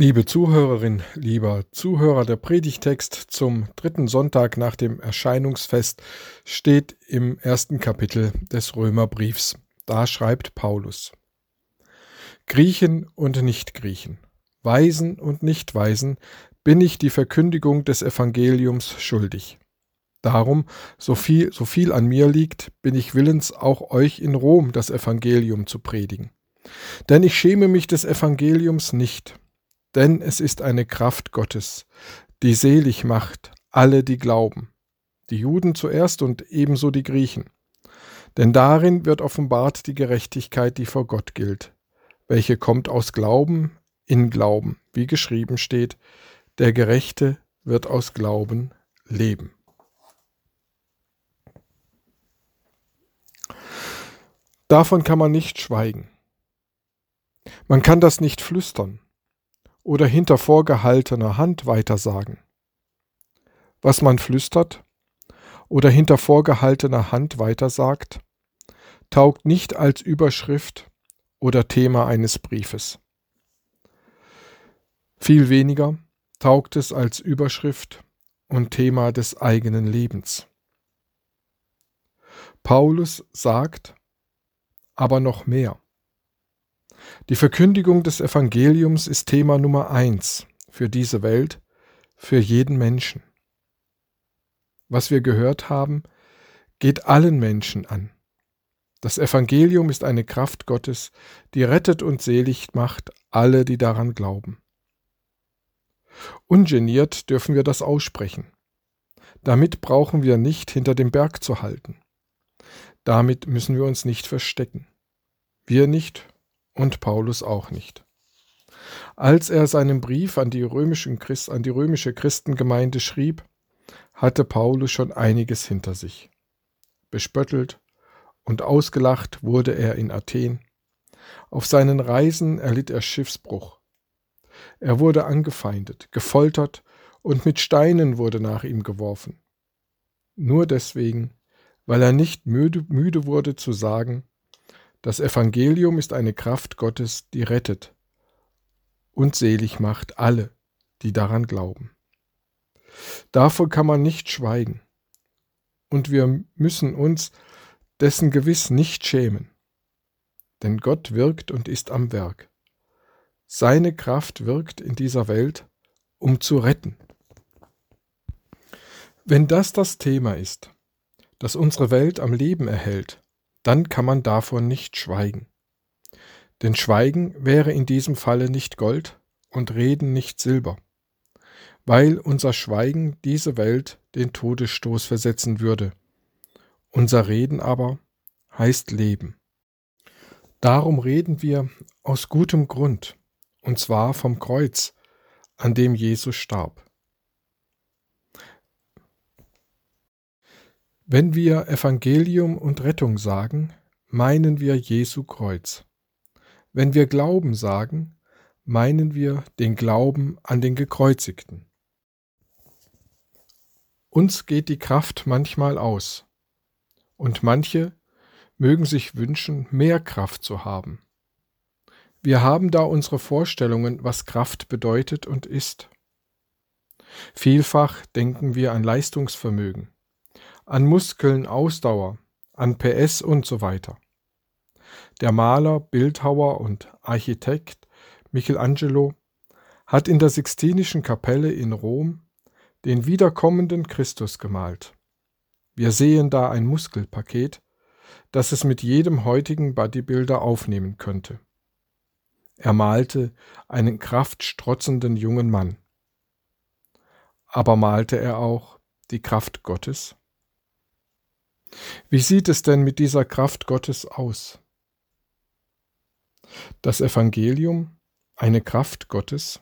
Liebe Zuhörerin, lieber Zuhörer, der Predigtext zum dritten Sonntag nach dem Erscheinungsfest steht im ersten Kapitel des Römerbriefs. Da schreibt Paulus. Griechen und Nichtgriechen, Weisen und Nichtweisen bin ich die Verkündigung des Evangeliums schuldig. Darum, so viel, so viel an mir liegt, bin ich willens, auch euch in Rom das Evangelium zu predigen. Denn ich schäme mich des Evangeliums nicht, denn es ist eine Kraft Gottes, die selig macht alle, die glauben, die Juden zuerst und ebenso die Griechen. Denn darin wird offenbart die Gerechtigkeit, die vor Gott gilt, welche kommt aus Glauben in Glauben, wie geschrieben steht, der Gerechte wird aus Glauben leben. Davon kann man nicht schweigen. Man kann das nicht flüstern oder hinter vorgehaltener Hand weitersagen. Was man flüstert oder hinter vorgehaltener Hand weitersagt, taugt nicht als Überschrift oder Thema eines Briefes. Viel weniger taugt es als Überschrift und Thema des eigenen Lebens. Paulus sagt aber noch mehr. Die Verkündigung des Evangeliums ist Thema Nummer eins für diese Welt, für jeden Menschen. Was wir gehört haben, geht allen Menschen an. Das Evangelium ist eine Kraft Gottes, die rettet und selig macht alle, die daran glauben. Ungeniert dürfen wir das aussprechen. Damit brauchen wir nicht hinter dem Berg zu halten. Damit müssen wir uns nicht verstecken. Wir nicht und Paulus auch nicht. Als er seinen Brief an die, Christ, an die römische Christengemeinde schrieb, hatte Paulus schon einiges hinter sich. Bespöttelt und ausgelacht wurde er in Athen. Auf seinen Reisen erlitt er Schiffsbruch. Er wurde angefeindet, gefoltert und mit Steinen wurde nach ihm geworfen. Nur deswegen, weil er nicht müde, müde wurde zu sagen, das Evangelium ist eine Kraft Gottes, die rettet und selig macht alle, die daran glauben. Davon kann man nicht schweigen. Und wir müssen uns dessen gewiss nicht schämen. Denn Gott wirkt und ist am Werk. Seine Kraft wirkt in dieser Welt, um zu retten. Wenn das das Thema ist, das unsere Welt am Leben erhält, dann kann man davon nicht schweigen. Denn Schweigen wäre in diesem Falle nicht Gold und Reden nicht Silber, weil unser Schweigen diese Welt den Todesstoß versetzen würde. Unser Reden aber heißt Leben. Darum reden wir aus gutem Grund, und zwar vom Kreuz, an dem Jesus starb. Wenn wir Evangelium und Rettung sagen, meinen wir Jesu Kreuz. Wenn wir Glauben sagen, meinen wir den Glauben an den Gekreuzigten. Uns geht die Kraft manchmal aus, und manche mögen sich wünschen, mehr Kraft zu haben. Wir haben da unsere Vorstellungen, was Kraft bedeutet und ist. Vielfach denken wir an Leistungsvermögen an Muskeln, Ausdauer, an PS und so weiter. Der Maler, Bildhauer und Architekt Michelangelo hat in der Sixtinischen Kapelle in Rom den wiederkommenden Christus gemalt. Wir sehen da ein Muskelpaket, das es mit jedem heutigen Bodybuilder aufnehmen könnte. Er malte einen kraftstrotzenden jungen Mann. Aber malte er auch die Kraft Gottes? Wie sieht es denn mit dieser Kraft Gottes aus? Das Evangelium, eine Kraft Gottes?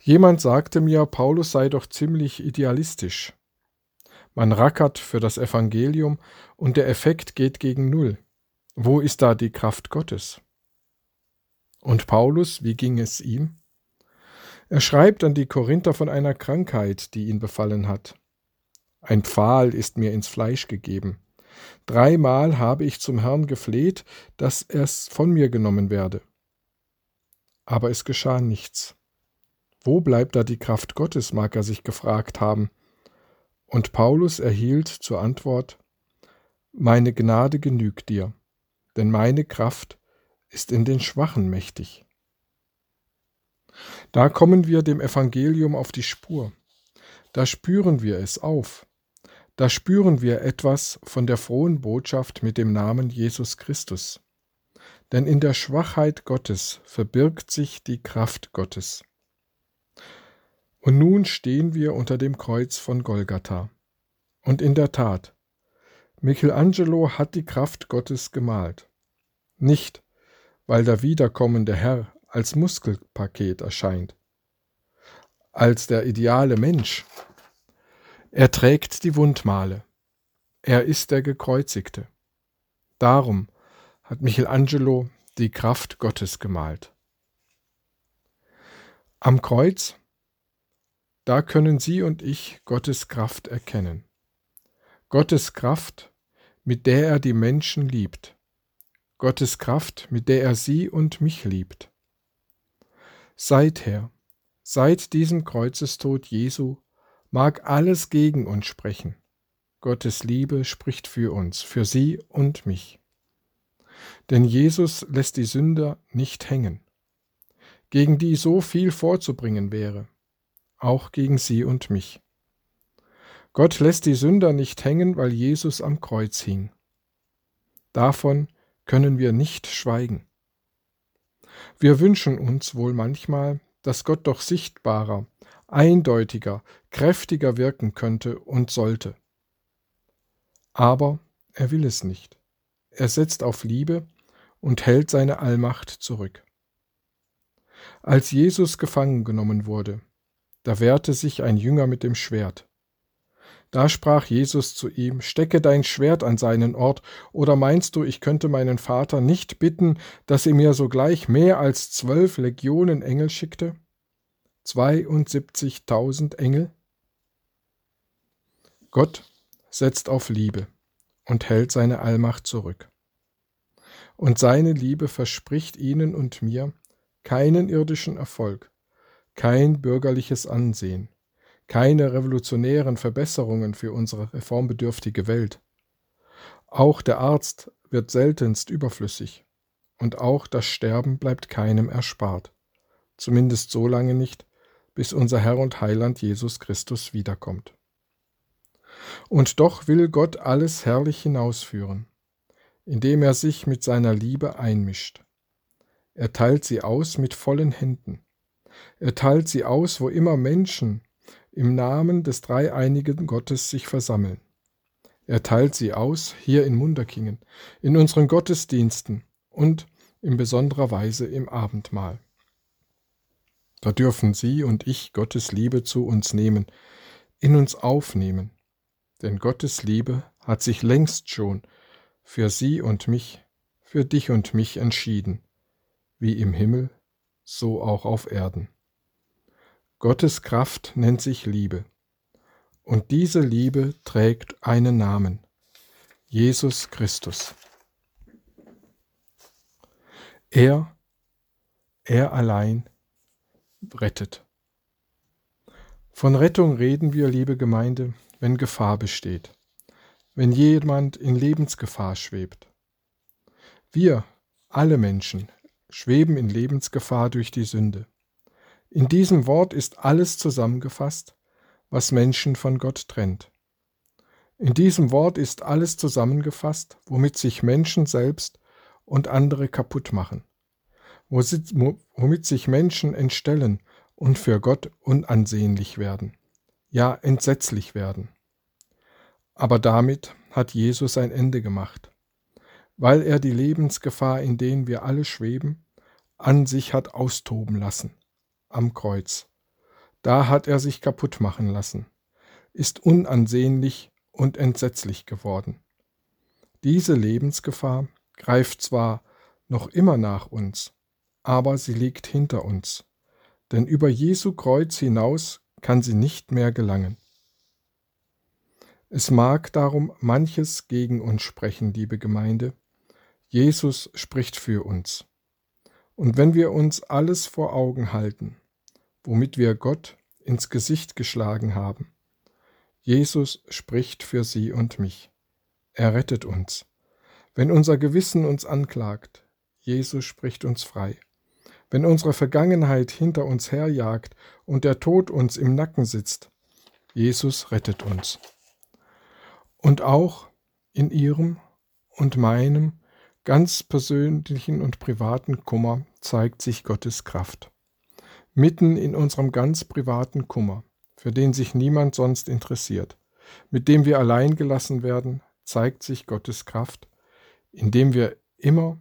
Jemand sagte mir, Paulus sei doch ziemlich idealistisch. Man rackert für das Evangelium und der Effekt geht gegen Null. Wo ist da die Kraft Gottes? Und Paulus, wie ging es ihm? Er schreibt an die Korinther von einer Krankheit, die ihn befallen hat. Ein Pfahl ist mir ins Fleisch gegeben. Dreimal habe ich zum Herrn gefleht, dass es von mir genommen werde. aber es geschah nichts. Wo bleibt da die Kraft Gottes, mag er sich gefragt haben. Und Paulus erhielt zur Antwort, Meine Gnade genügt dir, denn meine Kraft ist in den Schwachen mächtig. Da kommen wir dem Evangelium auf die Spur. Da spüren wir es auf. Da spüren wir etwas von der frohen Botschaft mit dem Namen Jesus Christus. Denn in der Schwachheit Gottes verbirgt sich die Kraft Gottes. Und nun stehen wir unter dem Kreuz von Golgatha. Und in der Tat, Michelangelo hat die Kraft Gottes gemalt. Nicht, weil der wiederkommende Herr als Muskelpaket erscheint, als der ideale Mensch. Er trägt die Wundmale. Er ist der Gekreuzigte. Darum hat Michelangelo die Kraft Gottes gemalt. Am Kreuz, da können Sie und ich Gottes Kraft erkennen. Gottes Kraft, mit der er die Menschen liebt. Gottes Kraft, mit der er Sie und mich liebt. Seither, seit diesem Kreuzestod Jesu, mag alles gegen uns sprechen. Gottes Liebe spricht für uns, für Sie und mich. Denn Jesus lässt die Sünder nicht hängen, gegen die so viel vorzubringen wäre, auch gegen Sie und mich. Gott lässt die Sünder nicht hängen, weil Jesus am Kreuz hing. Davon können wir nicht schweigen. Wir wünschen uns wohl manchmal, dass Gott doch sichtbarer, eindeutiger, kräftiger wirken könnte und sollte. Aber er will es nicht. Er setzt auf Liebe und hält seine Allmacht zurück. Als Jesus gefangen genommen wurde, da wehrte sich ein Jünger mit dem Schwert. Da sprach Jesus zu ihm, Stecke dein Schwert an seinen Ort, oder meinst du, ich könnte meinen Vater nicht bitten, dass er mir sogleich mehr als zwölf Legionen Engel schickte? Zweiundsiebzigtausend Engel? Gott setzt auf Liebe und hält seine Allmacht zurück. Und seine Liebe verspricht ihnen und mir keinen irdischen Erfolg, kein bürgerliches Ansehen, keine revolutionären Verbesserungen für unsere reformbedürftige Welt. Auch der Arzt wird seltenst überflüssig und auch das Sterben bleibt keinem erspart, zumindest so lange nicht, bis unser Herr und Heiland Jesus Christus wiederkommt. Und doch will Gott alles herrlich hinausführen, indem er sich mit seiner Liebe einmischt. Er teilt sie aus mit vollen Händen. Er teilt sie aus, wo immer Menschen im Namen des dreieinigen Gottes sich versammeln. Er teilt sie aus hier in Munderkingen, in unseren Gottesdiensten und in besonderer Weise im Abendmahl. Da dürfen Sie und ich Gottes Liebe zu uns nehmen, in uns aufnehmen, denn Gottes Liebe hat sich längst schon für Sie und mich, für dich und mich entschieden, wie im Himmel, so auch auf Erden. Gottes Kraft nennt sich Liebe. Und diese Liebe trägt einen Namen. Jesus Christus. Er, er allein rettet. Von Rettung reden wir, liebe Gemeinde, wenn Gefahr besteht, wenn jemand in Lebensgefahr schwebt. Wir, alle Menschen, schweben in Lebensgefahr durch die Sünde. In diesem Wort ist alles zusammengefasst, was Menschen von Gott trennt. In diesem Wort ist alles zusammengefasst, womit sich Menschen selbst und andere kaputt machen, womit sich Menschen entstellen und für Gott unansehnlich werden, ja entsetzlich werden. Aber damit hat Jesus ein Ende gemacht, weil er die Lebensgefahr, in denen wir alle schweben, an sich hat austoben lassen am Kreuz. Da hat er sich kaputt machen lassen, ist unansehnlich und entsetzlich geworden. Diese Lebensgefahr greift zwar noch immer nach uns, aber sie liegt hinter uns, denn über Jesu Kreuz hinaus kann sie nicht mehr gelangen. Es mag darum manches gegen uns sprechen, liebe Gemeinde, Jesus spricht für uns. Und wenn wir uns alles vor Augen halten, womit wir Gott ins Gesicht geschlagen haben, Jesus spricht für sie und mich. Er rettet uns. Wenn unser Gewissen uns anklagt, Jesus spricht uns frei. Wenn unsere Vergangenheit hinter uns herjagt und der Tod uns im Nacken sitzt, Jesus rettet uns. Und auch in ihrem und meinem ganz persönlichen und privaten Kummer zeigt sich Gottes Kraft. Mitten in unserem ganz privaten Kummer, für den sich niemand sonst interessiert, mit dem wir allein gelassen werden, zeigt sich Gottes Kraft, indem wir immer,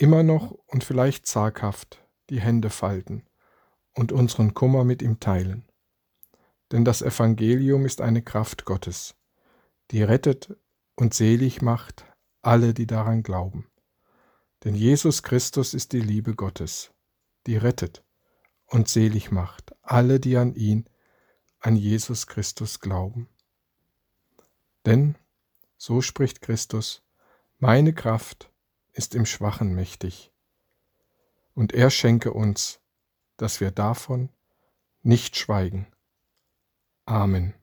immer noch und vielleicht zaghaft die Hände falten und unseren Kummer mit ihm teilen. Denn das Evangelium ist eine Kraft Gottes, die rettet und selig macht alle, die daran glauben. Denn Jesus Christus ist die Liebe Gottes, die rettet und selig macht alle, die an ihn, an Jesus Christus glauben. Denn, so spricht Christus, meine Kraft ist im Schwachen mächtig. Und er schenke uns, dass wir davon nicht schweigen. Amen.